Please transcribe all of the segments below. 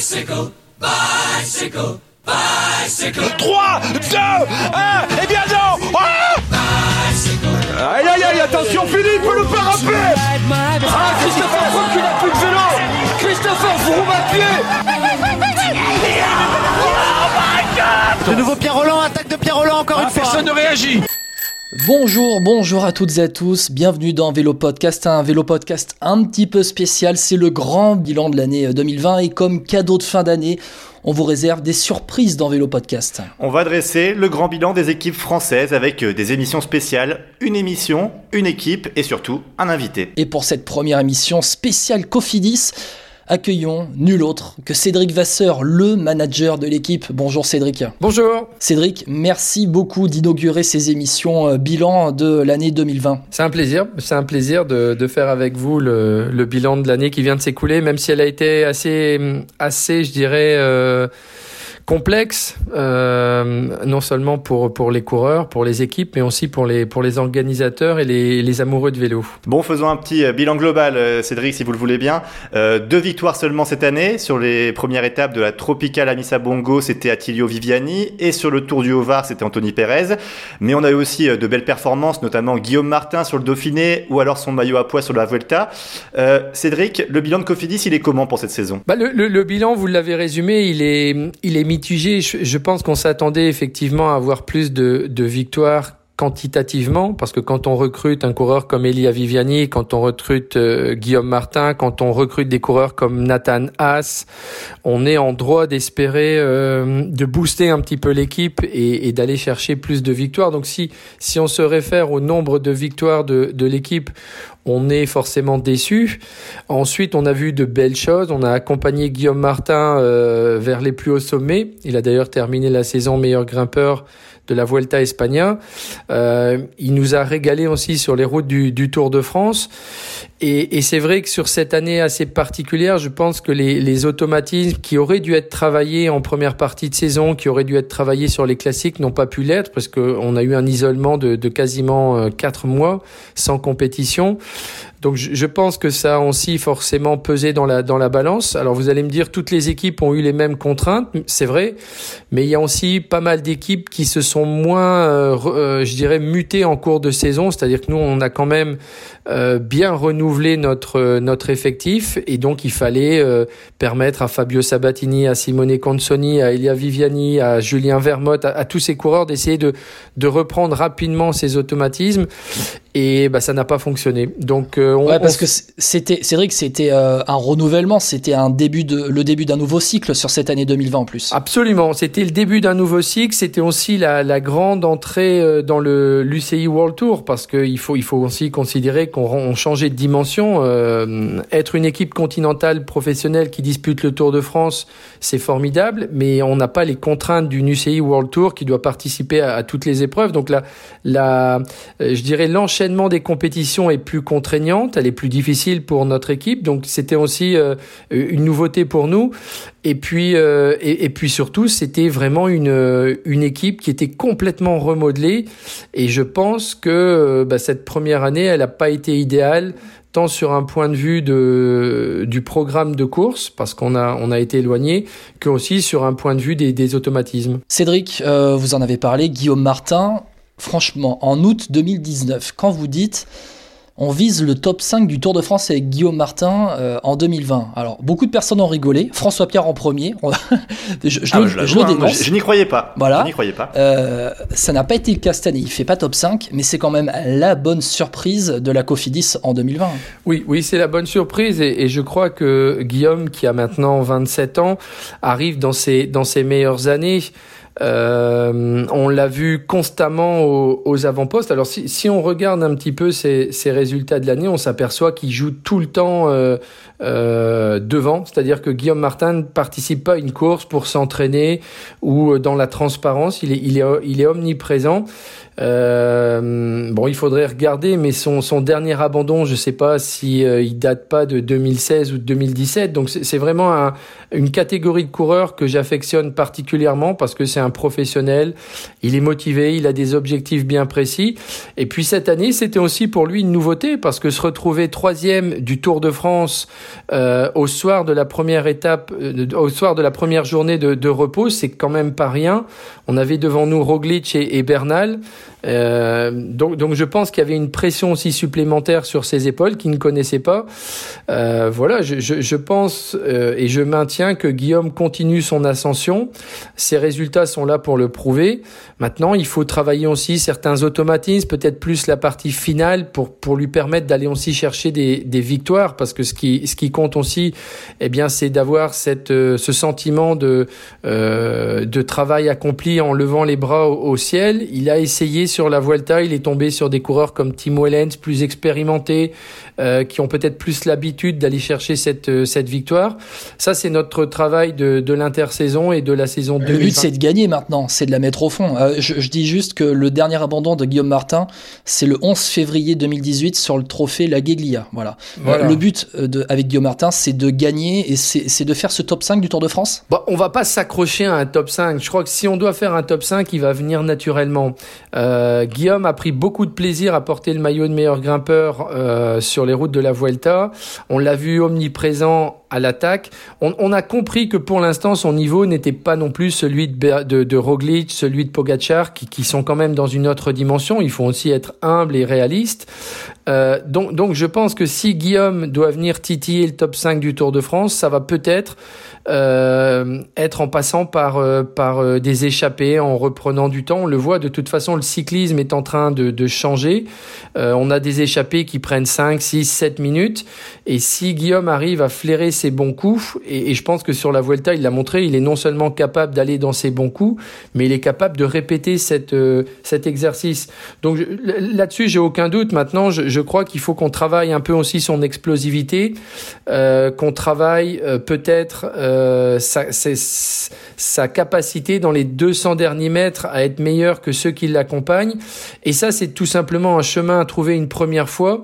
Bicycle, bicycle, bicycle. 3, 2, 1, et bien non. Ah Aïe aïe aïe, attention Philippe, le parapet. Ah, Christopher Froome qui n'a plus de vélo. Christopher Froome à pied De nouveau Pierre Roland, attaque de Pierre Roland encore une fois. Personne ne réagit Bonjour, bonjour à toutes et à tous, bienvenue dans Vélo Podcast, un Vélo Podcast un petit peu spécial, c'est le grand bilan de l'année 2020 et comme cadeau de fin d'année, on vous réserve des surprises dans Vélo Podcast. On va dresser le grand bilan des équipes françaises avec euh, des émissions spéciales, une émission, une équipe et surtout un invité. Et pour cette première émission spéciale Cofidis, accueillons nul autre que Cédric Vasseur, le manager de l'équipe. Bonjour Cédric. Bonjour. Cédric, merci beaucoup d'inaugurer ces émissions euh, bilan de l'année 2020. C'est un plaisir, c'est un plaisir de, de, faire avec vous le, le bilan de l'année qui vient de s'écouler, même si elle a été assez, assez, je dirais. Euh, complexe, euh, non seulement pour, pour les coureurs, pour les équipes, mais aussi pour les, pour les organisateurs et les, les amoureux de vélo. Bon, faisons un petit euh, bilan global, euh, Cédric, si vous le voulez bien. Euh, deux victoires seulement cette année. Sur les premières étapes de la Tropicale Amissa Bongo, c'était Attilio Viviani. Et sur le Tour du Haut-Var, c'était Anthony Perez. Mais on a eu aussi de belles performances, notamment Guillaume Martin sur le Dauphiné ou alors son maillot à poids sur la Vuelta. Euh, Cédric, le bilan de Cofidis, il est comment pour cette saison? Bah le, le, le, bilan, vous l'avez résumé, il est, il est Je, pense qu'on s'attendait effectivement à avoir plus de victoires quantitativement, parce que quand on recrute un coureur comme Elia Viviani, quand on recrute euh, Guillaume Martin, quand on recrute des coureurs comme Nathan Haas, on est en droit d'espérer euh, de booster un petit peu l'équipe et, d'aller chercher plus de victoires. Donc si si on se réfère au nombre de victoires de, de l'équipe, on est forcément déçu. Ensuite, on a vu de belles choses. On a accompagné Guillaume Martin euh, vers les plus hauts sommets. Il a d'ailleurs terminé la saison meilleur grimpeur de la Vuelta España. Euh, il nous a régalé aussi sur les routes du, du Tour de France. Et, et c'est vrai que sur cette année assez particulière, je pense que les, les, automatismes qui auraient dû être travaillés en première partie de saison, qui auraient dû être travaillés sur les classiques, n'ont pas pu l'être parce qu'on a eu un isolement de, de quasiment quatre mois sans compétition. Donc je pense que ça a aussi forcément pesé dans la dans la balance. Alors vous allez me dire toutes les équipes ont eu les mêmes contraintes, c'est vrai, mais il y a aussi pas mal d'équipes qui se sont moins, euh, euh, je dirais, mutées en cours de saison. C'est-à-dire que nous on a quand même euh, bien renouvelé notre notre effectif. Et donc il fallait euh, permettre à Fabio Sabatini, à Simone Consoni, à Elia Viviani, à Julien Vermotte, à, à tous ces coureurs d'essayer de de reprendre rapidement ces automatismes et bah ça n'a pas fonctionné. Donc euh, on, ouais, parce on... que c'était c'est vrai que c'était euh, un renouvellement, c'était un début de le début d'un nouveau cycle sur cette année 2020 en plus. Absolument, c'était le début d'un nouveau cycle, c'était aussi la, la grande entrée euh, dans le l'UCI World Tour parce que il faut il faut aussi considérer qu'on on changeait de dimension. Euh, être une équipe continentale professionnelle qui dispute le Tour de France, c'est formidable, mais on n'a pas les contraintes d'une UCI World Tour qui doit participer à, à toutes les épreuves. Donc la la je dirais l'enchaînement l'enchaînement des compétitions est plus contraignante, elle est plus difficile pour notre équipe, donc c'était aussi euh, une nouveauté pour nous. Et puis euh, et, puis surtout, c'était vraiment une une équipe qui était complètement remodelée. Et je pense que bah, cette première année, elle n'a pas été idéale tant sur un point de vue de, du programme de course, parce qu'on a, on a été éloigné, que aussi sur un point de vue des, automatismes. Cédric, euh, vous en avez parlé, Guillaume Martin, franchement, en août 2019, quand vous dites on vise le top 5 du Tour de France avec Guillaume Martin euh, en 2020. Alors, beaucoup de personnes ont rigolé. François Pierre en premier. je, je, ah, le, je, je le dénonce. Je, n'y croyais pas. Voilà. Je n'y croyais pas. Euh, ça n'a pas été le cas cette année. Il fait pas top 5, mais c'est quand même la bonne surprise de la Cofidis en 2020. Oui, oui, c'est la bonne surprise. Et, et, je crois que Guillaume, qui a maintenant 27 ans, arrive dans ses, dans ses meilleures années. Euh, on l'a vu constamment aux, avant-postes. Alors si, on regarde un petit peu ces résultats de l'année, on s'aperçoit qu'il joue tout le temps euh, euh, devant. C'est-à-dire que Guillaume Martin ne participe pas à une course pour s'entraîner ou dans la transparence. Il est, omniprésent. Bon, il faudrait regarder, mais son, dernier abandon, je sais pas si il date pas de 2016 ou de 2017. Donc c'est vraiment un, une catégorie de coureurs que j'affectionne particulièrement parce que c'est un professionnel. Il est motivé, il a des objectifs bien précis. Et puis cette année, c'était aussi pour lui une nouveauté parce que se retrouver troisième du Tour de France euh, au soir de la première étape, euh, au soir de la première journée de, repos, c'est quand même pas rien. On avait devant nous Roglic et, Bernal. Euh, donc, je pense qu'il y avait une pression aussi supplémentaire sur ses épaules qu'il ne connaissait pas. Voilà, je, pense et je maintiens que Guillaume continue son ascension. Ses résultats sont là pour le prouver. Maintenant, il faut travailler aussi certains automatismes, peut-être plus la partie finale pour pour lui permettre d'aller aussi chercher des, des victoires, parce que ce qui ce qui compte aussi, eh bien, c'est d'avoir cette euh, ce sentiment de euh, de travail accompli en levant les bras au, au ciel. Il a essayé sur la Vuelta, il est tombé sur des coureurs comme Timo Wellens, plus expérimentés, euh, qui ont peut-être plus l'habitude d'aller chercher cette, cette victoire. Ça, c'est notre travail de, de l'intersaison et de la saison 2020. Le but, c'est de gagner maintenant, c'est de la mettre au fond. Euh, je, je, dis juste que le dernier abandon de Guillaume Martin, c'est le 11 février 2018 sur le trophée La Gueglia. Voilà. voilà. le but de, avec Guillaume Martin, c'est de gagner et c'est de faire ce top 5 du Tour de France? Bon, On va pas s'accrocher à un top 5. Je crois que si on doit faire un top 5, il va venir naturellement. Euh, Guillaume a pris beaucoup de plaisir à porter le maillot de meilleur grimpeur euh, sur les routes de la Vuelta. On l'a vu omniprésent à l'attaque. On, a compris que pour l'instant, son niveau n'était pas non plus celui de, Roglic, celui de Pogachar, qui, sont quand même dans une autre dimension. Il faut aussi être humble et réaliste. Euh, donc, je pense que si Guillaume doit venir titiller le top 5 du Tour de France, ça va peut-être euh, être en passant par, euh, des échappées, en reprenant du temps. On le voit, de toute façon, le cyclisme est en train de, de changer. On a des échappées qui prennent 5, 6, 7 minutes. Et si Guillaume arrive à flairer ses bons coups, et, je pense que sur la Vuelta, il l'a montré, il est non seulement capable d'aller dans ses bons coups, mais il est capable de répéter cette, euh, cet exercice. Donc là-dessus, j'ai aucun doute. Maintenant, je, crois qu'il faut qu'on travaille un peu aussi son explosivité, euh, qu'on travaille peut-être sa, sa, capacité dans les 200 derniers mètres à être meilleur que ceux qui l'accompagnent. Et ça, c'est tout simplement un chemin à trouver une première fois.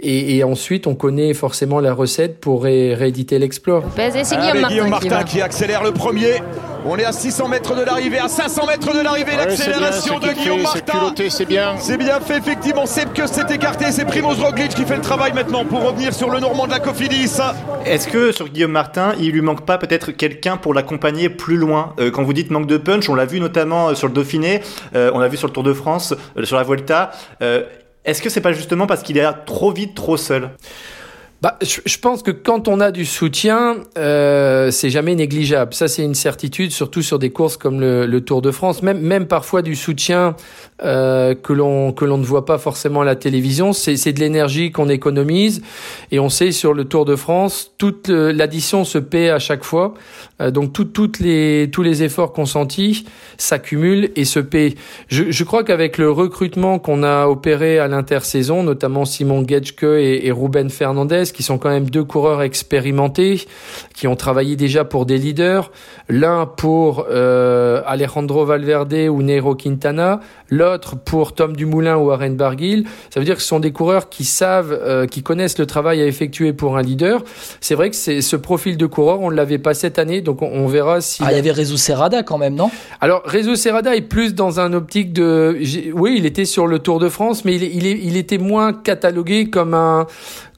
Et, et, ensuite, on connaît forcément la recette pour ré rééditer l'exploit. C'est Guillaume, Martin, Guillaume Martin qui, qui, accélère le premier. On est à 600 mètres de l'arrivée, à 500 mètres de l'arrivée, ouais, l'accélération de Guillaume Martin. C'est bien. C'est bien fait, effectivement. C'est que c'est écarté. C'est Primoz Roglic qui fait le travail maintenant pour revenir sur le Normand de la Cofidis. Est-ce que sur Guillaume Martin, il lui manque pas peut-être quelqu'un pour l'accompagner plus loin? Euh, Quand vous dites manque de punch, on l'a vu notamment sur le Dauphiné, euh, on l'a vu sur le Tour de France, euh, sur la Vuelta. Est-ce que c'est pas justement parce qu'il est trop vite, trop seul? Bah, je pense que quand on a du soutien, euh, c'est jamais négligeable. Ça, c'est une certitude, surtout sur des courses comme le, le Tour de France. Même, même parfois du soutien euh, que l'on que l'on ne voit pas forcément à la télévision. C'est de l'énergie qu'on économise et on sait sur le Tour de France, toute l'addition se paie à chaque fois. Euh, donc tout, toutes les tous les efforts consentis s'accumulent et se paient. Je, je crois qu'avec le recrutement qu'on a opéré à l'intersaison, notamment Simon Getschke et, et Ruben Fernandez qui sont quand même deux coureurs expérimentés, qui ont travaillé déjà pour des leaders. L'un pour euh, Alejandro Valverde ou Nero Quintana, l'autre pour Tom Dumoulin ou Aren Barguil. Ça veut dire que ce sont des coureurs qui savent, euh, qui connaissent le travail à effectuer pour un leader. C'est vrai que c'est ce profil de coureur, on ne l'avait pas cette année, donc on, on verra si. Ah, il y avait Rezo Serrada quand même, non? Alors Rezo Serrada est plus dans un optique de, oui, il était sur le Tour de France, mais il, il, il était moins catalogué comme un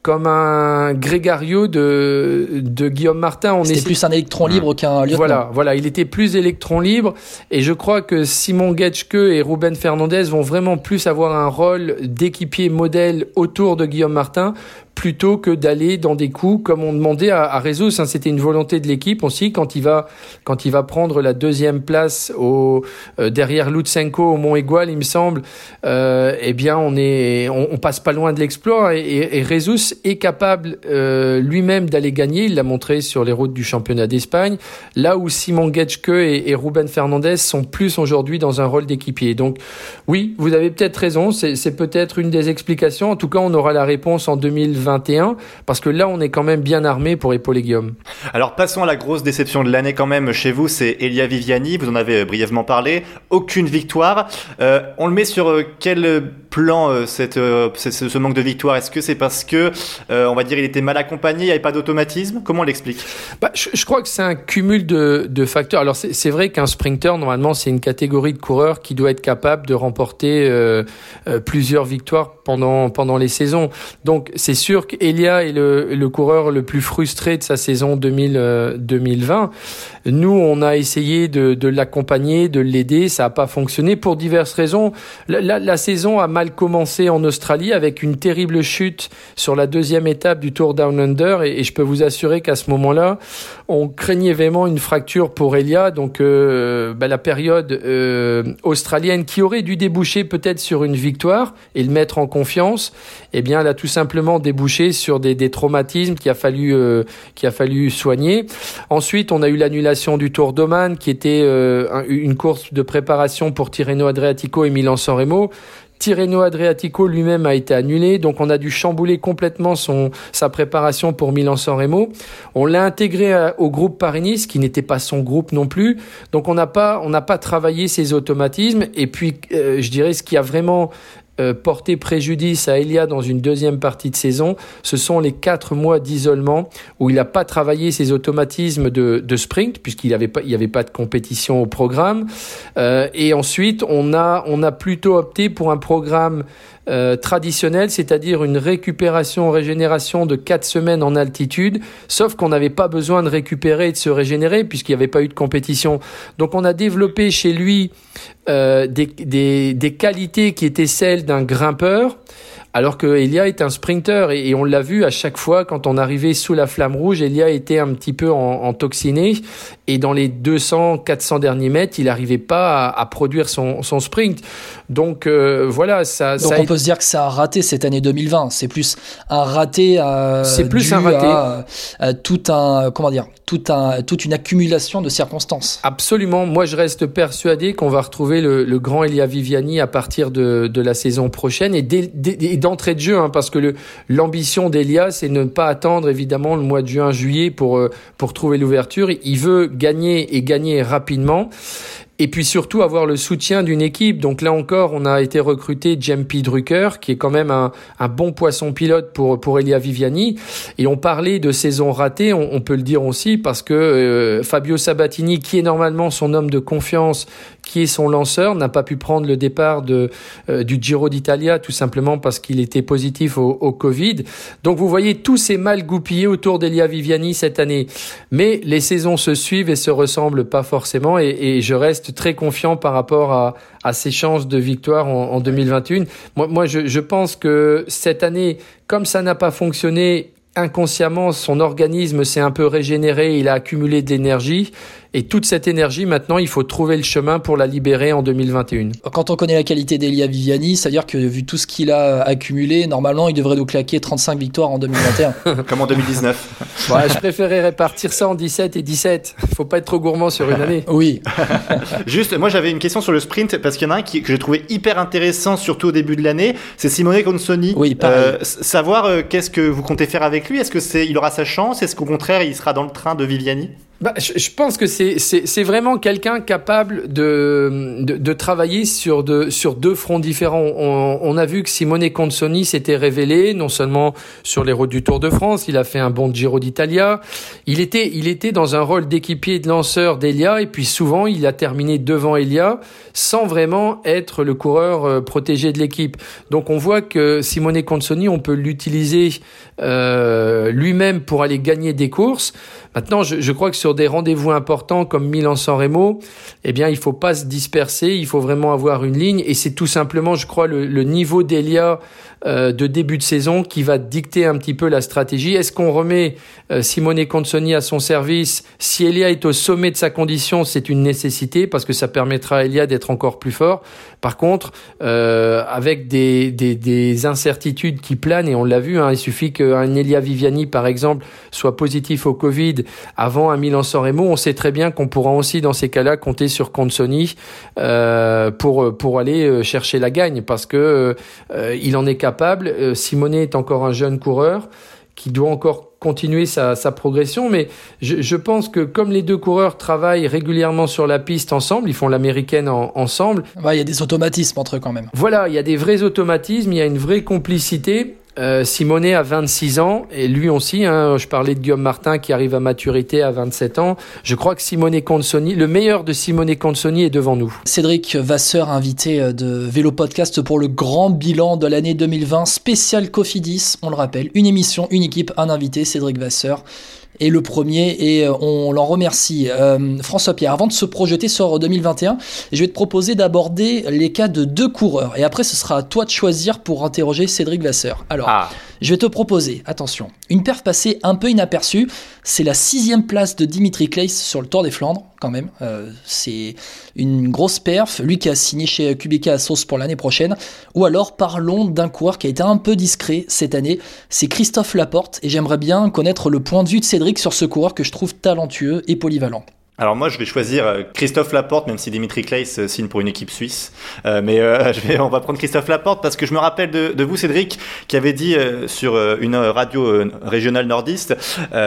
comme un grégario de, de Guillaume Martin. On C'était est... plus un électron libre qu'un lieutenant. Voilà, voilà, il était plus électron libre. Et je crois que Simon Getschke et Ruben Fernandez vont vraiment plus avoir un rôle d'équipier modèle autour de Guillaume Martin plutôt que d'aller dans des coups comme on demandait à, à Rezus. Hein, C'était une volonté de l'équipe aussi quand il va quand il va prendre la deuxième place au euh, derrière Lutsenko au Mont Égual, il me semble. Euh, eh bien, on est on, on, passe pas loin de l'exploit et, et, et Rezus est capable euh, lui-même d'aller gagner. Il l'a montré sur les routes du championnat d'Espagne. Là où Simon Getschke et, et Ruben Fernandez sont plus aujourd'hui dans un rôle d'équipier. Donc oui, vous avez peut-être raison. C'est peut-être une des explications. En tout cas, on aura la réponse en 2020 2021 parce que là, on est quand même bien armé pour épauler Guillaume. Alors passons à la grosse déception de l'année quand même chez vous, c'est Elia Viviani. Vous en avez brièvement parlé. Aucune victoire. Euh, on le met sur euh, quel plan euh, cette, euh, ce, manque de victoire Est-ce que c'est parce que, euh, on va dire, il était mal accompagné, il n'y avait pas d'automatisme? Comment l'explique? Bah, je, crois que c'est un cumul de, facteurs. Alors c'est vrai qu'un sprinter, normalement, c'est une catégorie de coureurs qui doit être capable de remporter plusieurs victoires pendant pendant les saisons. Donc c'est sûr qu'Elia est le, coureur le plus frustré de sa saison 2000, euh, 2020. Nous, on a essayé de, l'accompagner, de l'aider. Ça n'a pas fonctionné pour diverses raisons. La, saison a mal commencé en Australie avec une terrible chute sur la deuxième étape du Tour Down Under. Et, je peux vous assurer qu'à ce moment-là, on craignait vraiment une fracture pour Elia. Donc euh, bah, la période euh, australienne qui aurait dû déboucher peut-être sur une victoire et le mettre en confiance, eh bien, elle a tout simplement débouché sur des, des traumatismes qu'il a fallu euh, qu'il a fallu soigner. Ensuite, on a eu l'annulation du Tour d'Oman, qui était euh, un- une course de préparation pour Tirreno Adriatico et Milan-San Remo. Tirreno Adriatico lui-même a été annulé, donc on a dû chambouler complètement son sa préparation pour Milan-San Remo. On l'a intégré au groupe Paris-Nice, qui n'était pas son groupe non plus. Donc on n'a pas pas travaillé ses automatismes. Et puis euh, je dirais ce qui a vraiment euh, porté préjudice à Elia dans une deuxième partie de saison, ce sont les quatre mois d'isolement où il n'a pas travaillé ses automatismes de, sprint puisqu'il n'y avait pas avait pas de compétition au programme. Euh, et ensuite on a plutôt opté pour un programme euh, traditionnel, c'est-à-dire une récupération, régénération de quatre semaines en altitude, sauf qu'on n'avait pas besoin de récupérer et de se régénérer puisqu'il n'y avait pas eu de compétition. Donc on a développé chez lui euh, des, des, des qualités qui étaient celles d'un grimpeur, alors que Elia est un sprinter et, et on l'a vu à chaque fois quand on arrivait sous la flamme rouge, Elia était un petit peu en, en toxiné et dans les 200, 400 derniers mètres, il n'arrivait pas à, à produire son, son sprint. Donc euh, voilà, ça, Donc ça on peut se dire que ça a raté cette année 2020. C'est plus un raté. euh, C'est plus dû un raté. à, à tout un comment dire, tout un, toute une accumulation de circonstances. Absolument. Moi, je reste persuadé qu'on va retrouver le, le grand Elia Viviani à partir de, de la saison prochaine et dès- d'entrée de jeu, hein, parce que l'ambition d'Elia, c'est ne pas attendre évidemment le mois de juin, juillet pour euh, pour trouver l'ouverture. Il veut gagner et gagner rapidement. Et puis surtout avoir le soutien d'une équipe. Donc là encore, on a été recruté Jempi Drucker, qui est quand même un, un bon poisson pilote pour pour Elia Viviani. Et on parlait de saison ratée, on, on peut le dire aussi parce que euh, Fabio Sabatini, qui est normalement son homme de confiance, qui est son lanceur, n'a pas pu prendre le départ de euh, du Giro d'Italia tout simplement parce qu'il était positif au, au Covid. Donc vous voyez tous ces mal goupillés autour d'Elia Viviani cette année. Mais les saisons se suivent et se ressemblent pas forcément et, et je reste très confiant par rapport à, à ses chances de victoire en, en 2021. Moi, moi je, je pense que cette année, comme ça n'a pas fonctionné, inconsciemment, son organisme s'est un peu régénéré, il a accumulé de l'énergie. Et toute cette énergie, maintenant, il faut trouver le chemin pour la libérer en 2021. Quand on connaît la qualité d'Elia Viviani, ça veut dire que vu tout ce qu'il a accumulé, normalement, il devrait nous claquer 35 victoires en 2021. Comme en 2019. Ouais, je préférais répartir ça en 17 et 17. Faut pas être trop gourmand sur une année. oui. Juste, moi j'avais une question sur le sprint parce qu'il y en a un qui, que j'ai trouvé hyper intéressant, surtout au début de l'année. C'est Simone Consoni. Oui, pareil. Euh, savoir euh, qu'est-ce que vous comptez faire avec lui? Est-ce que c'est, il aura sa chance? Est-ce qu'au contraire, il sera dans le train de Viviani? Bah, je, je pense que c'est vraiment quelqu'un capable de, de de travailler sur de sur deux fronts différents. On, on a vu que Simone Consoni s'était révélé non seulement sur les routes du Tour de France, il a fait un bon Giro d'Italia. Il était il était dans un rôle d'équipier de lanceur d'Elia et puis souvent il a terminé devant Elia sans vraiment être le coureur euh, protégé de l'équipe. Donc on voit que Simone Consoni on peut l'utiliser euh, lui-même pour aller gagner des courses. Maintenant, je, je crois que sur des rendez-vous importants comme Milan-San Remo, eh bien, il faut pas se disperser, il faut vraiment avoir une ligne, et c'est tout simplement, je crois, le, le niveau d'Elia euh, de début de saison qui va dicter un petit peu la stratégie. Est-ce qu'on remet euh, Simone Consoni à son service? Si Elia est au sommet de sa condition, c'est une nécessité parce que ça permettra à Elia d'être encore plus fort. Par contre, euh, avec des, des, des incertitudes qui planent, et on l'a vu, hein, il suffit qu'un Elia Viviani, par exemple, soit positif au Covid avant un Milan-San Remo, on sait très bien qu'on pourra aussi dans ces cas-là compter sur Consoni euh, pour pour aller euh, chercher la gagne parce que euh, il en est capable. Simone est encore un jeune coureur qui doit encore continuer sa, sa progression, mais je, je, pense que comme les deux coureurs travaillent régulièrement sur la piste ensemble, ils font l'américaine ensemble. Il y a des automatismes entre eux quand même. Voilà, il y a des vrais automatismes, il y a une vraie complicité. Euh, Simonet a 26 ans et lui aussi, hein, je parlais de Guillaume Martin qui arrive à maturité à 27 ans. Je crois que Simone Consoni, le meilleur de Simone Consoni est devant nous. Cédric Vasseur, invité euh, de Vélo Podcast pour le grand bilan de l'année 2020, spécial Cofidis, on le rappelle, une émission, une équipe, un invité, Cédric Vasseur est le premier et euh, on l'en remercie. Euh, François Pierre, avant de se projeter sur 2021, je vais te proposer d'aborder les cas de deux coureurs et après ce sera à toi de choisir pour interroger Cédric Vasseur. Alors, ah. je vais te proposer, attention, une perf passée un peu inaperçue, c'est la sixième place de Dimitri Claes sur le Tour des Flandres, quand même. Euh, c'est une grosse perf, lui qui a signé chez Kubica à Sauce pour l'année prochaine. Ou alors parlons d'un coureur qui a été un peu discret cette année, c'est Christophe Laporte, et j'aimerais bien connaître le point de vue de Cédric sur ce coureur que je trouve talentueux et polyvalent. Alors moi, je vais choisir euh, Christophe Laporte, même si Dimitri Claes euh, signe pour une équipe suisse. Euh, mais je vais, on va prendre Christophe Laporte parce que je me rappelle de, de vous, Cédric, qui avait dit sur une radio régionale nordiste,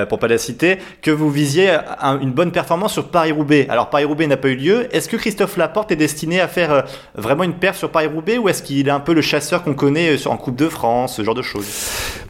pour pas la citer, que vous visiez une bonne performance sur Paris-Roubaix. Alors Paris-Roubaix n'a pas eu lieu. Est-ce que Christophe Laporte est destiné à faire vraiment une perf sur Paris-Roubaix ou est-ce qu'il est un peu le chasseur qu'on connaît en Coupe de France, ce genre de choses?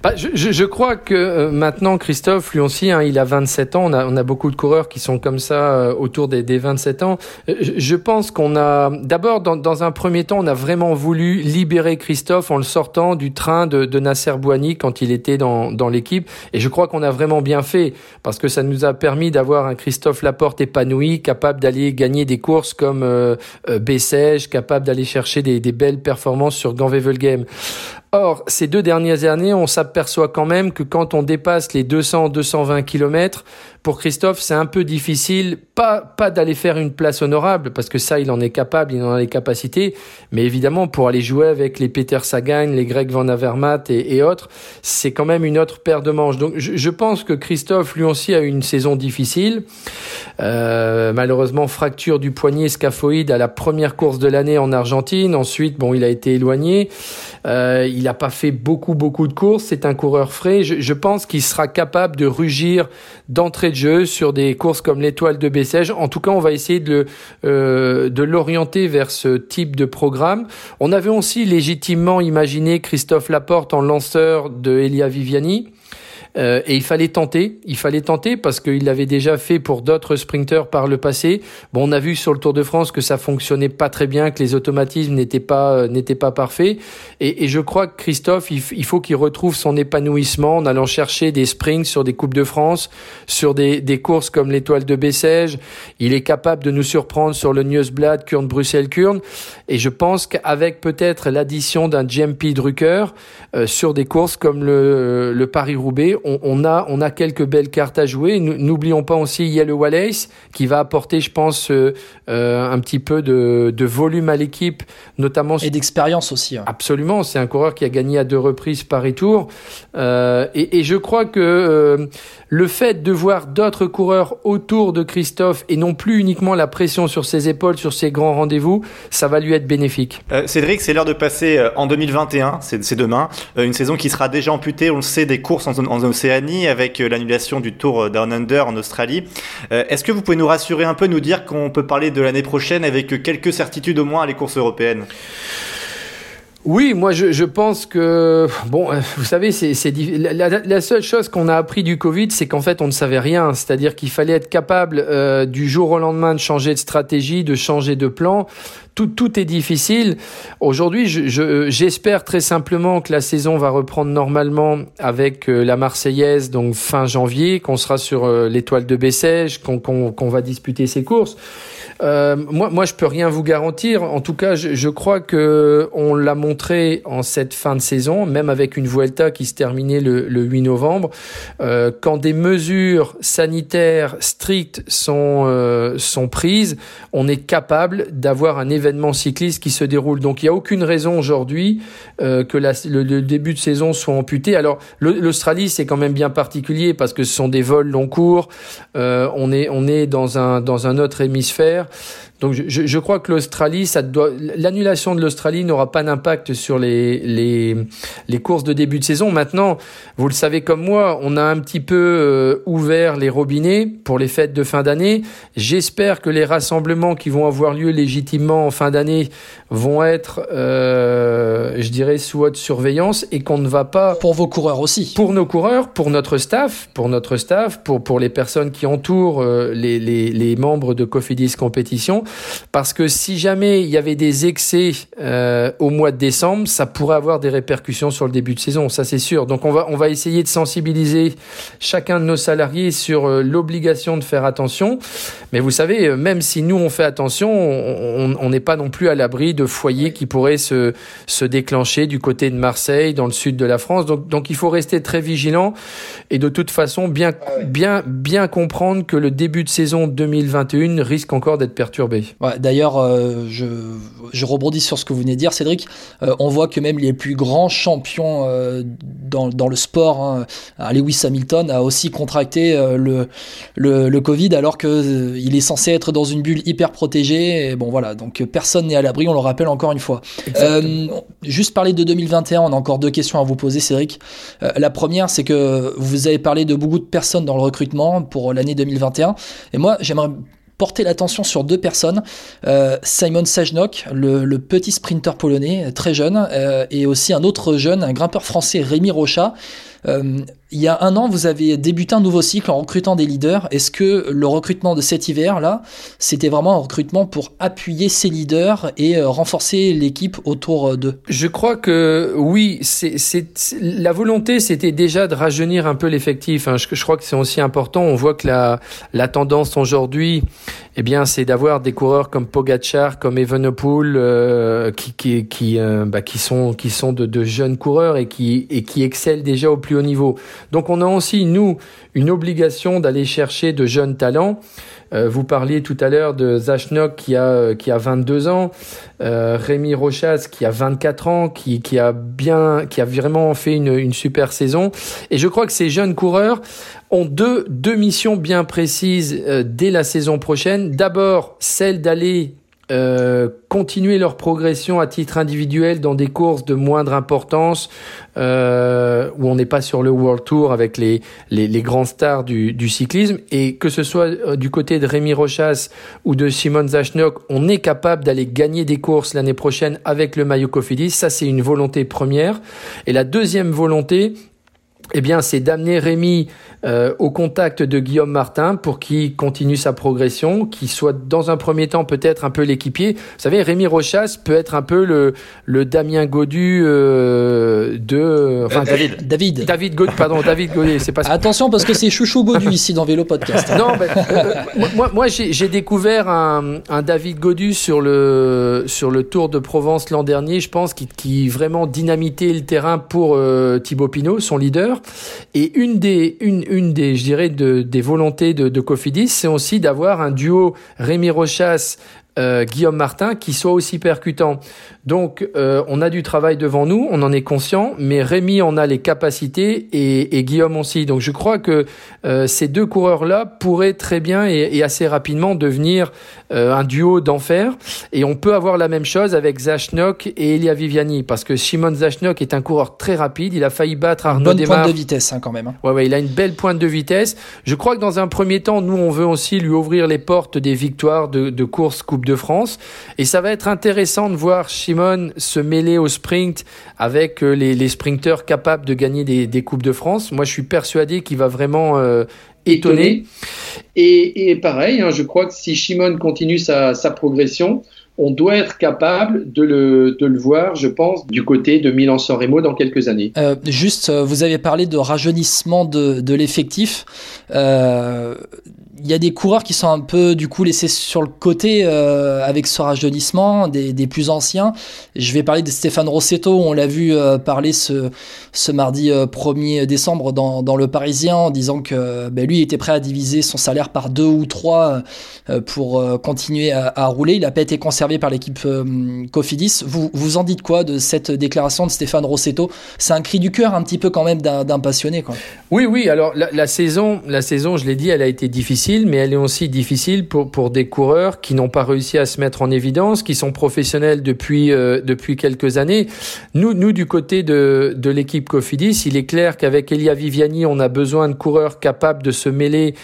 Bah, je, je, crois que maintenant, Christophe, lui aussi, hein, il a 27 ans. On a, on a beaucoup de coureurs qui sont comme ça euh, autour des, des, 27 ans. Euh, je pense qu'on a d'abord dans, un premier temps, on a vraiment voulu libérer Christophe en le sortant du train de, Nasser Bouani quand il était dans, l'équipe. Et je crois qu'on a vraiment bien fait parce que ça nous a permis d'avoir un Christophe Laporte épanoui, capable d'aller gagner des courses comme euh, euh Bessèges, capable d'aller chercher des, des, belles performances sur Ganvevelgem. Or, ces deux dernières années, on s'aperçoit quand même que quand on dépasse les 200-220 km, pour Christophe, c'est un peu difficile, pas, pas d'aller faire une place honorable, parce que ça, il en est capable, il en a les capacités, mais évidemment, pour aller jouer avec les Peter Sagan, les Greg Van Avermaet et, et autres, c'est quand même une autre paire de manches. Donc, je, je, pense que Christophe, lui aussi, a eu une saison difficile. Euh, malheureusement, fracture du poignet scaphoïde à la première course de l'année en Argentine. Ensuite, bon, il a été éloigné. Euh, il n'a pas fait beaucoup, beaucoup de courses. C'est un coureur frais. Je, je pense qu'il sera capable de rugir d'entrée de jeu sur des courses comme l'étoile de Bessèges. En tout cas, on va essayer de, euh, de l'orienter vers ce type de programme. On avait aussi légitimement imaginé Christophe Laporte en lanceur de Elia Viviani. Euh, et il fallait tenter, il fallait tenter parce qu'il l'avait déjà fait pour d'autres sprinteurs par le passé. Bon, on a vu sur le Tour de France que ça fonctionnait pas très bien, que les automatismes n'étaient pas euh, n'étaient pas parfaits. Et, je crois que Christophe, il, faut qu'il retrouve son épanouissement en allant chercher des sprints sur des coupes de France, sur des, des courses comme l'étoile de Bessèges. Il est capable de nous surprendre sur le Newsblad Kurn Bruxelles Kurn. Et je pense qu'avec peut-être l'addition d'un GMP Drucker euh, sur des courses comme le, le Paris Roubaix on, a, on a quelques belles cartes à jouer. N'oublions pas aussi Yale Wallace qui va apporter, je pense, euh, euh, un petit peu de, volume à l'équipe, notamment et d'expérience aussi. Hein. Absolument, c'est un coureur qui a gagné à deux reprises Paris Tour, euh, et, je crois que le fait de voir d'autres coureurs autour de Christophe et non plus uniquement la pression sur ses épaules, sur ses grands rendez-vous, ça va lui être bénéfique. Cédric, c'est l'heure de passer en 2021, c'est demain, une saison qui sera déjà amputée, on le sait, des courses en, en, Océanie avec euh, l'annulation du Tour euh, Down Under en Australie. Euh, est-ce que vous pouvez nous rassurer un peu, nous dire qu'on peut parler de l'année prochaine avec quelques certitudes au moins à les courses européennes? Oui, moi je, pense que bon, vous savez, c'est la, seule chose qu'on a appris du Covid, c'est qu'en fait on ne savait rien. C'est-à-dire qu'il fallait être capable du jour au lendemain de changer de stratégie, de changer de plan. Tout, est difficile. Aujourd'hui, j'espère je, très simplement que la saison va reprendre normalement avec euh, la Marseillaise, donc fin janvier, qu'on sera sur euh, l'étoile de Bessèges, qu'on va disputer ses courses. Euh, moi, moi, je peux rien vous garantir. En tout cas, je, crois que on l'a montré en cette fin de saison, même avec une Vuelta qui se terminait le, le 8 novembre, quand des mesures sanitaires strictes sont, sont prises, on est capable d'avoir un événement cycliste qui se déroule. Donc il n'y a aucune raison aujourd'hui euh, que le, début de saison soit amputé. Alors l'Australie c'est quand même bien particulier parce que ce sont des vols long cours, euh, on est on est dans un dans un autre hémisphère. Donc je, je crois que l'Australie, ça doit l'annulation de l'Australie n'aura pas d'impact sur les, les les courses de début de saison. Maintenant, vous le savez comme moi, on a un petit peu euh, ouvert les robinets pour les fêtes de fin d'année. J'espère que les rassemblements qui vont avoir lieu légitimement en fin d'année vont être, euh, je dirais, sous haute surveillance et qu'on ne va pas pour vos coureurs aussi, pour nos coureurs, pour notre staff, pour notre staff, pour pour les personnes qui entourent euh, les, les les membres de Cofidis compétition parce que si jamais il y avait des excès euh, au mois de décembre, ça pourrait avoir des répercussions sur le début de saison, ça c'est sûr. Donc on va on va essayer de sensibiliser chacun de nos salariés sur euh, l'obligation de faire attention. Mais vous savez, euh, même si nous on fait attention, on n'est pas non plus à l'abri de foyers qui pourraient se se déclencher du côté de Marseille, dans le sud de la France. Donc donc il faut rester très vigilant et de toute façon bien bien bien comprendre que le début de saison 2021 risque encore d'être perturbé. Ouais, D'ailleurs, euh, je, je rebondis sur ce que vous venez de dire, Cédric. Euh, on voit que même les plus grands champions euh, dans, dans, le sport, hein, Lewis Hamilton a aussi contracté le, le, le, Covid alors qu'il il est censé être dans une bulle hyper protégée. Et bon, voilà, donc personne n'est à l'abri, on le rappelle encore une fois. juste parler de 2021, on a encore deux questions à vous poser, Cédric. la première, c'est que vous avez parlé de beaucoup de personnes dans le recrutement pour l'année 2021. Et moi, j'aimerais porter l'attention sur deux personnes. Euh, Simon Sajnok, le, petit sprinter polonais, très jeune, euh, et aussi un autre jeune, un grimpeur français, Rémi Rocha. Euh, il y a un an, vous avez débuté un nouveau cycle en recrutant des leaders. Est-ce que le recrutement de cet hiver-là, c'était vraiment un recrutement pour appuyer ces leaders et euh, renforcer l'équipe autour d'eux? Je crois que oui, la volonté, c'était déjà de rajeunir un peu l'effectif. Hein. Je, crois que c'est aussi important. On voit que la, tendance aujourd'hui, eh bien, c'est d'avoir des coureurs comme Pogachar, comme Evenepoel, euh, euh, bah, qui sont, qui sont de, jeunes coureurs et qui excellent déjà au plus haut niveau. Donc on a aussi, nous, une obligation d'aller chercher de jeunes talents. Euh, vous parliez tout à l'heure de Zachnok qui a, qui a 22 ans, euh, Rémi Rochas qui a 24 ans, qui, qui a bien, qui a vraiment fait une, une super saison. Et je crois que ces jeunes coureurs ont deux, deux missions bien précises euh, dès la saison prochaine. D'abord, celle d'aller euh, continuer leur progression à titre individuel dans des courses de moindre importance euh, où on n'est pas sur le World Tour avec les, les, les grands stars du, du, cyclisme et que ce soit euh, du côté de Rémi Rochas ou de Simon Zachnok, on est capable d'aller gagner des courses l'année prochaine avec le maillot Cofidis. Ça, c'est une volonté première. Et la deuxième volonté, eh bien, c'est d'amener Rémi euh, au contact de Guillaume Martin pour qu'il continue sa progression, qu'il soit dans un premier temps peut-être un peu l'équipier. Vous savez, Rémi Rochas peut être un peu le, le Damien Godu euh, de... Enfin, David. David. David Godu, pardon, David Godu. C'est pas... Attention parce que c'est Chouchou Godu ici dans Vélo Podcast. Non, ben, euh, moi, moi j'ai découvert un, un, David Godu sur le, sur le Tour de Provence l'an dernier, je pense, qui, qui vraiment dynamitait le terrain pour euh, Thibaut Pinot, son leader. Et une des, une, une des, je des volontés de, de Cofidis, c'est aussi d'avoir un duo Rémi Rochas, euh, Guillaume Martin qui soit aussi percutant. Donc euh, on a du travail devant nous, on en est conscient, mais Rémi en a les capacités et, et Guillaume aussi. Donc je crois que euh, ces deux coureurs-là pourraient très bien et, et assez rapidement devenir euh, un duo d'enfer. Et on peut avoir la même chose avec Zachnok et Elia Viviani, parce que Simon Zachnok est un coureur très rapide. Il a failli battre Arnaud Bonne pointe de vitesse hein, quand même. Hein. Ouais, ouais, il a une belle pointe de vitesse. Je crois que dans un premier temps, nous on veut aussi lui ouvrir les portes des victoires de, de course Coupe de France. Et ça va être intéressant de voir Simon se mêler au sprint avec euh, les, les sprinteurs capables de gagner des, des, Coupes de France. Moi, je suis persuadé qu'il va vraiment euh, étonner. Et, et pareil, hein, je crois que si Shimon continue sa, sa progression, on doit être capable de le, de le voir, je pense, du côté de Milan-San Remo dans quelques années. Euh, juste, euh, vous avez parlé de rajeunissement de, de l'effectif. Euh, il y a des coureurs qui sont un peu du coup laissés sur le côté avec ce rajeunissement, des, des, plus anciens. Je vais parler de Stéphane Rossetto, on l'a vu parler ce, ce mardi 1er euh, décembre dans, dans, le Parisien en disant que ben, lui était prêt à diviser son salaire par deux ou trois pour continuer à, rouler. Il n'a pas été conservé par l'équipe Cofidis. Vous, vous en dites quoi de cette déclaration de Stéphane Rossetto? C'est un cri du cœur un petit peu quand même d'un passionné. Oui, oui, alors la, la saison, la saison, je l'ai dit, elle a été difficile mais elle est aussi difficile pour, pour des coureurs qui n'ont pas réussi à se mettre en évidence, qui sont professionnels depuis, euh, depuis quelques années. Nous, nous du côté de, de l'équipe Cofidis, il est clair qu'avec Elia Viviani, on a besoin de coureurs capables de se mêler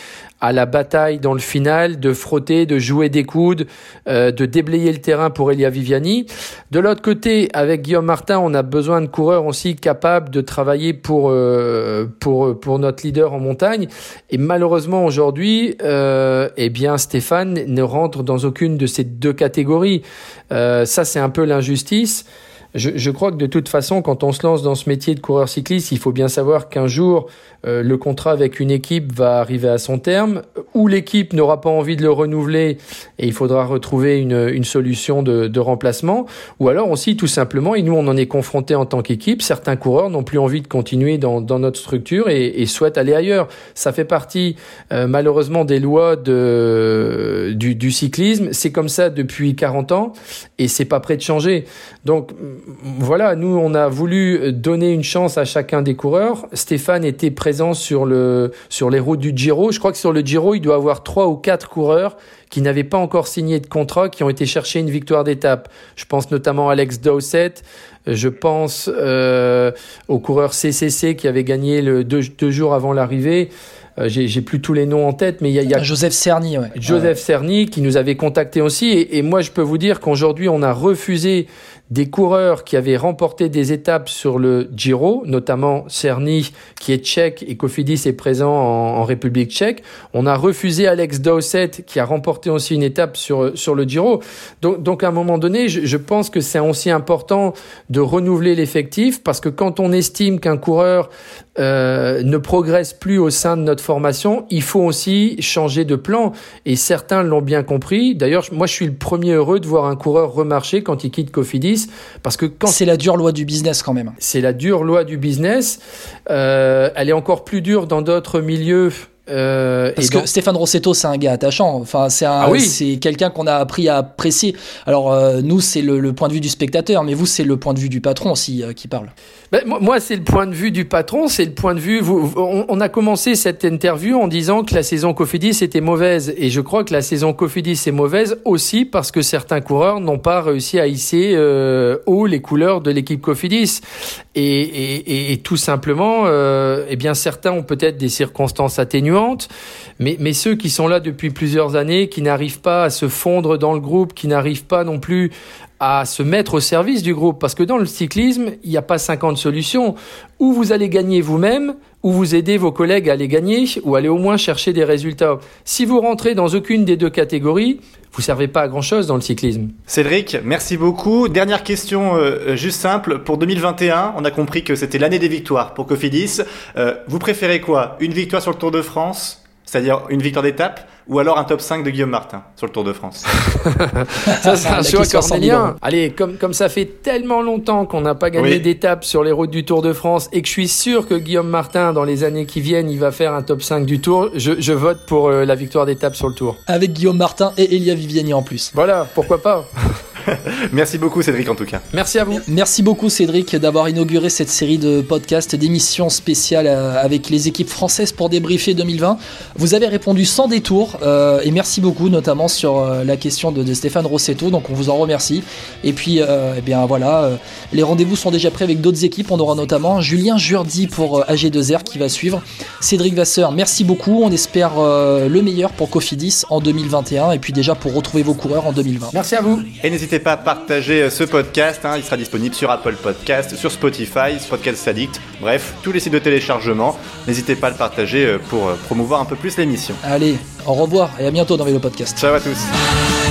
à la bataille dans le final, de frotter, de jouer des coudes, euh, de déblayer le terrain pour Elia Viviani. De l'autre côté, avec Guillaume Martin, on a besoin de coureurs aussi capables de travailler pour euh, pour pour notre leader en montagne. Et malheureusement aujourd'hui, euh, eh bien Stéphane ne rentre dans aucune de ces deux catégories. Euh, ça, c'est un peu l'injustice. Je, je, crois que de toute façon, quand on se lance dans ce métier de coureur cycliste, il faut bien savoir qu'un jour, euh, le contrat avec une équipe va arriver à son terme, ou l'équipe n'aura pas envie de le renouveler et il faudra retrouver une, solution de, remplacement, ou alors aussi tout simplement, et nous on en est confronté en tant qu'équipe, certains coureurs n'ont plus envie de continuer dans, notre structure et, souhaitent aller ailleurs. Ça fait partie euh, malheureusement des lois du, du cyclisme, c'est comme ça depuis 40 ans et c'est pas prêt de changer. Donc voilà, nous on a voulu donner une chance à chacun des coureurs. Stéphane était présent sur, le, sur les routes du Giro. Je crois que sur le Giro, il doit avoir trois ou quatre coureurs qui n'avaient pas encore signé de contrat, qui ont été chercher une victoire d'étape. Je pense notamment à Alex Dowsett, je pense euh, au coureur CCC qui avait gagné le deux, deux jours avant l'arrivée. Euh, j'ai plus tous les noms en tête, mais il y a, y a Joseph Cerny, ouais. Joseph ouais. Cerny qui nous avait contacté aussi. Et, et moi, je peux vous dire qu'aujourd'hui, on a refusé des coureurs qui avaient remporté des étapes sur le Giro, notamment Cerny, qui est tchèque, et Cofidis est présent en, République tchèque. On a refusé Alex Dowsett, qui a remporté aussi une étape sur, sur le Giro. Donc, donc à un moment donné, je pense que c'est aussi important de renouveler l'effectif, parce que quand on estime qu'un coureur euh, ne progresse plus au sein de notre formation, il faut aussi changer de plan. Et certains l'ont bien compris. D'ailleurs, moi, je suis le premier heureux de voir un coureur remarcher quand il quitte Cofidis, parce que quand c'est la dure loi du business quand même. C'est la dure loi du business. Euh, elle est encore plus dure dans d'autres milieux. Euh, Parce que donc... Stéphane Rossetto, c'est un gars attachant. Enfin, c'est ah oui. quelqu'un qu'on a appris à apprécier. Alors euh, nous, c'est le, le, point de vue du spectateur, mais vous, c'est le point de vue du patron aussi euh, qui parle. Ben, moi, c'est le point de vue du patron, c'est le point de vue. Vous, on, on, a commencé cette interview en disant que la saison Cofidis était mauvaise, et je crois que la saison Cofidis est mauvaise aussi parce que certains coureurs n'ont pas réussi à hisser euh, haut les couleurs de l'équipe Cofidis, et, et, et, tout simplement, eh bien certains ont peut-être des circonstances atténuantes, mais, ceux qui sont là depuis plusieurs années, qui n'arrivent pas à se fondre dans le groupe, qui n'arrivent pas non plus à se mettre au service du groupe. Parce que dans le cyclisme, il n'y a pas 50 solutions. Ou vous allez gagner vous-même, ou vous aidez vos collègues à les gagner, ou allez au moins chercher des résultats. Si vous rentrez dans aucune des deux catégories, vous servez pas à grand chose dans le cyclisme. Cédric, merci beaucoup. Dernière question euh, juste simple. Pour 2021, on a compris que c'était l'année des victoires pour Cofidis. Euh, vous préférez quoi? Une victoire sur le Tour de France c'est-à-dire une victoire d'étape ou alors un top 5 de Guillaume Martin? Sur le Tour de France Ça, c'est un choix cornélien. Allez, comme, comme ça fait tellement longtemps qu'on n'a pas gagné oui. d'étape sur les routes du Tour de France et que je suis sûr que Guillaume Martin, dans les années qui viennent, il va faire un top 5 du Tour, je, je vote pour euh, la victoire d'étape sur le Tour. Avec Guillaume Martin et Elia Viviani en plus. Voilà, pourquoi pas Merci beaucoup Cédric en tout cas. Merci à vous. Merci beaucoup Cédric d'avoir inauguré cette série de podcasts, d'émissions spéciales euh, avec les équipes françaises pour débriefer 2020. Vous avez répondu sans détour euh, et merci beaucoup notamment sur euh, la question de, de, Stéphane Rossetto, donc on vous en remercie. Et puis euh, eh bien voilà, euh, les rendez-vous sont déjà prêts avec d'autres équipes. On aura notamment Julien Jurdi pour AG2R qui va suivre. Cédric Vasseur, merci beaucoup. On espère le meilleur pour Cofidis en 2021 et puis déjà pour retrouver vos coureurs en 2020. Merci à vous. Et n'hésitez pas à partager ce podcast. Hein, il sera disponible sur Apple Podcast, sur Spotify, Podcast Addict, bref, tous les sites de téléchargement. N'hésitez pas à le partager pour promouvoir un peu plus l'émission. Allez, au revoir et à bientôt dans Vélo Podcast. Ciao à tous.